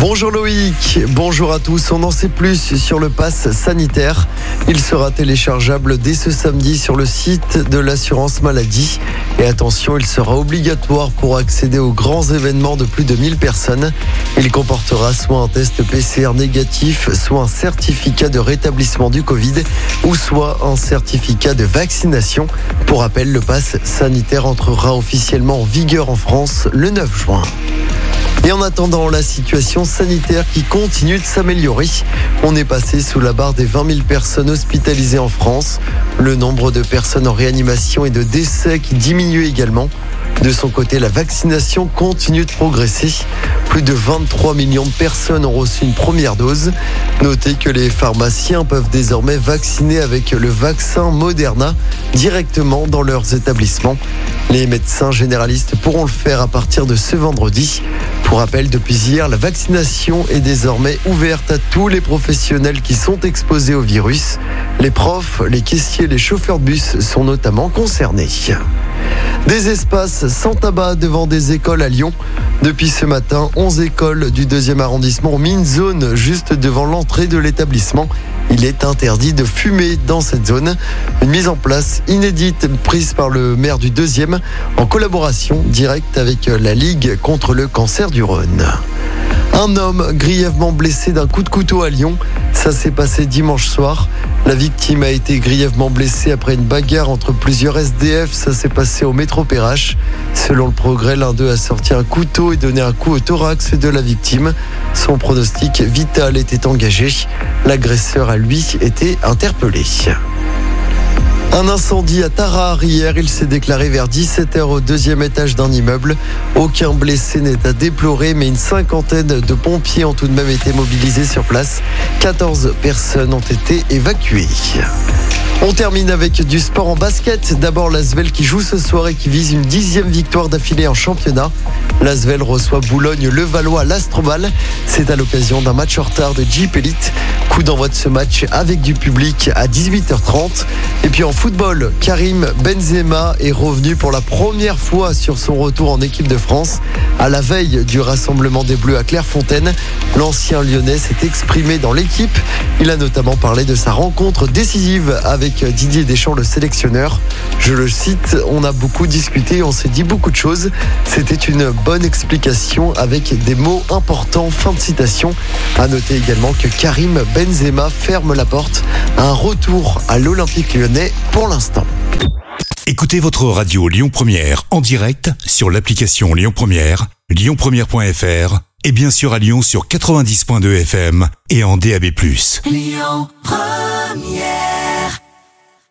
Bonjour Loïc, bonjour à tous. On en sait plus sur le pass sanitaire. Il sera téléchargeable dès ce samedi sur le site de l'assurance maladie. Et attention, il sera obligatoire pour accéder aux grands événements de plus de 1000 personnes. Il comportera soit un test PCR négatif, soit un certificat de rétablissement du Covid ou soit un certificat de vaccination. Pour rappel, le pass sanitaire entrera officiellement en vigueur en France le 9 juin. Et en attendant, la situation sanitaire qui continue de s'améliorer. On est passé sous la barre des 20 000 personnes hospitalisées en France. Le nombre de personnes en réanimation et de décès qui diminue également. De son côté, la vaccination continue de progresser. Plus de 23 millions de personnes ont reçu une première dose. Notez que les pharmaciens peuvent désormais vacciner avec le vaccin Moderna directement dans leurs établissements. Les médecins généralistes pourront le faire à partir de ce vendredi. Pour rappel, depuis hier, la vaccination est désormais ouverte à tous les professionnels qui sont exposés au virus. Les profs, les caissiers, les chauffeurs de bus sont notamment concernés. Des espaces sans tabac devant des écoles à Lyon. Depuis ce matin, 11 écoles du deuxième arrondissement ont mis une zone juste devant l'entrée de l'établissement. Il est interdit de fumer dans cette zone. Une mise en place inédite prise par le maire du deuxième en collaboration directe avec la Ligue contre le cancer du Rhône. Un homme grièvement blessé d'un coup de couteau à Lyon. Ça s'est passé dimanche soir. La victime a été grièvement blessée après une bagarre entre plusieurs SDF. Ça s'est passé au métro Perrache. Selon le progrès, l'un d'eux a sorti un couteau et donné un coup au thorax de la victime. Son pronostic vital était engagé. L'agresseur a lui été interpellé. Un incendie à Tarare hier, il s'est déclaré vers 17h au deuxième étage d'un immeuble. Aucun blessé n'est à déplorer, mais une cinquantaine de pompiers ont tout de même été mobilisés sur place. 14 personnes ont été évacuées. On termine avec du sport en basket. D'abord l'Asvel qui joue ce soir et qui vise une dixième victoire d'affilée en championnat. L'Asvel reçoit Boulogne-le-Valois l'Astrobal. C'est à l'occasion d'un match en retard de Jeep Elite. Coup d'envoi de ce match avec du public à 18h30. Et puis en football, Karim Benzema est revenu pour la première fois sur son retour en équipe de France. À la veille du rassemblement des Bleus à Clairefontaine, l'ancien lyonnais s'est exprimé dans l'équipe. Il a notamment parlé de sa rencontre décisive avec Didier Deschamps, le sélectionneur. Je le cite, on a beaucoup discuté, on s'est dit beaucoup de choses. C'était une bonne explication avec des mots importants. Fin de citation. À noter également que Karim Benzema ferme la porte à un retour à l'Olympique lyonnais pour l'instant. Écoutez votre radio Lyon Première en direct sur l'application Lyon Première, lyonpremière.fr et bien sûr à Lyon sur 90.2 FM et en DAB+. Lyon Première